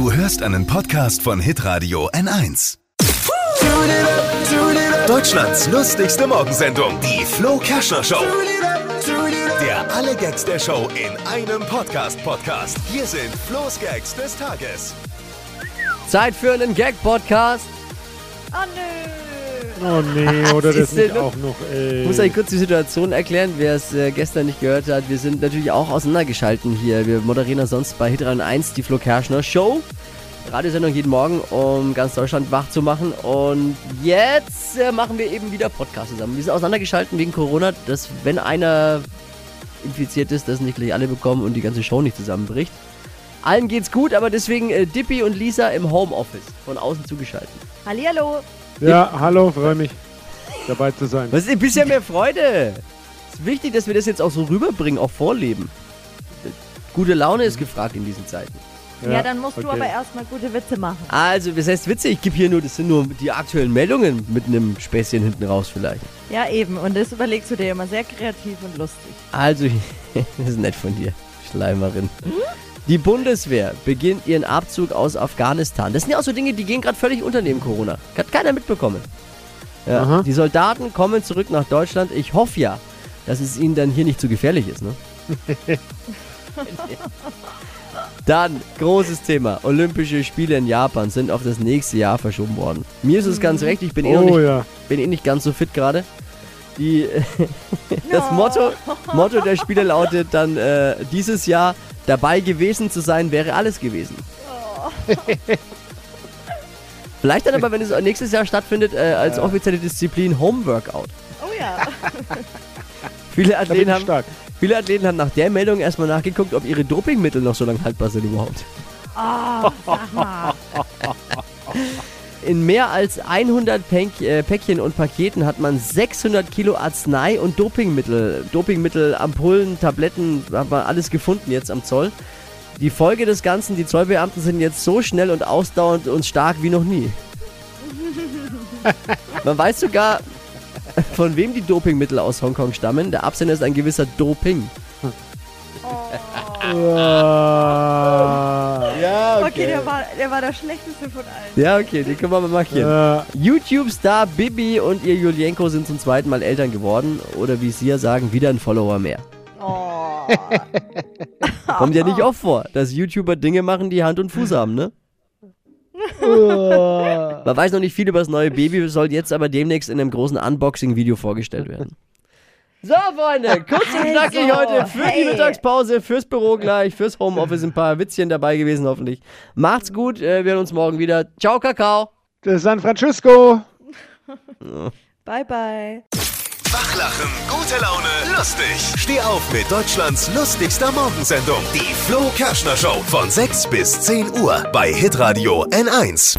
Du hörst einen Podcast von Hitradio N1. Deutschlands lustigste Morgensendung, die Flo Kerschner Show. Der alle Gags der Show in einem Podcast-Podcast. Hier sind Flo's Gags des Tages. Zeit für einen Gag-Podcast. Oh nö. Oh nee, oder das ist nicht auch noch, ey. Ich muss euch kurz die Situation erklären, wer es äh, gestern nicht gehört hat. Wir sind natürlich auch auseinandergeschalten hier. Wir moderieren ja sonst bei Hit 1 die Flo Kerschner Show. Radiosendung jeden Morgen, um ganz Deutschland wach zu machen. Und jetzt äh, machen wir eben wieder Podcast zusammen. Wir sind auseinandergeschalten wegen Corona, dass wenn einer infiziert ist, das nicht gleich alle bekommen und die ganze Show nicht zusammenbricht. Allen geht's gut, aber deswegen äh, Dippy und Lisa im Homeoffice von außen zugeschaltet. Hallihallo. Ja, hallo, freue mich, dabei zu sein. Was ist ein bisschen mehr Freude? Es ist wichtig, dass wir das jetzt auch so rüberbringen, auch vorleben. Gute Laune ist gefragt in diesen Zeiten. Ja, dann musst du okay. aber erstmal gute Witze machen. Also, das heißt Witze, ich gebe hier nur, das sind nur die aktuellen Meldungen mit einem Späßchen hinten raus vielleicht. Ja, eben. Und das überlegst du dir immer sehr kreativ und lustig. Also, das ist nett von dir, Schleimerin. Die Bundeswehr beginnt ihren Abzug aus Afghanistan. Das sind ja auch so Dinge, die gehen gerade völlig unter neben Corona. Hat keiner mitbekommen. Ja, die Soldaten kommen zurück nach Deutschland. Ich hoffe ja, dass es ihnen dann hier nicht zu gefährlich ist. Ne? dann, großes Thema. Olympische Spiele in Japan sind auf das nächste Jahr verschoben worden. Mir ist es ganz recht, ich bin eh, noch Oh nicht, ja. bin eh nicht ganz so fit gerade. Die, das Motto, Motto der Spiele lautet dann äh, dieses Jahr dabei gewesen zu sein wäre alles gewesen. Vielleicht dann aber, wenn es nächstes Jahr stattfindet, äh, als offizielle Disziplin Home Workout. Oh ja. Viele Athleten, haben, viele Athleten haben nach der Meldung erstmal nachgeguckt, ob ihre Dopingmittel noch so lange haltbar sind überhaupt. Oh, sag mal. In mehr als 100 Päck, äh, Päckchen und Paketen hat man 600 Kilo Arznei und Dopingmittel. Dopingmittel, Ampullen, Tabletten, hat man alles gefunden jetzt am Zoll. Die Folge des Ganzen, die Zollbeamten sind jetzt so schnell und ausdauernd und stark wie noch nie. Man weiß sogar, von wem die Dopingmittel aus Hongkong stammen. Der Absender ist ein gewisser Doping. Ah. Okay, der war, der war der schlechteste von allen. Ja, okay, den können wir mal markieren. Ja. YouTube-Star Bibi und ihr Julienko sind zum zweiten Mal Eltern geworden. Oder wie sie ja sagen, wieder ein Follower mehr. Oh. Kommt ja nicht oft vor, dass YouTuber Dinge machen, die Hand und Fuß haben, ne? Man weiß noch nicht viel über das neue Baby, soll jetzt aber demnächst in einem großen Unboxing-Video vorgestellt werden. So, Freunde, kurz und Also, knackig heute für die hey. Mittagspause, fürs Büro gleich, fürs Homeoffice ein paar Witzchen dabei gewesen, hoffentlich. Macht's gut, äh, wir hören uns morgen wieder. Ciao, Kakao. San Francisco. Bye, bye. Wachlachen, gute Laune, lustig. Steh auf mit Deutschlands lustigster Morgensendung, die Flo Kerschner Show. Von 6 bis 10 Uhr bei Hitradio N1.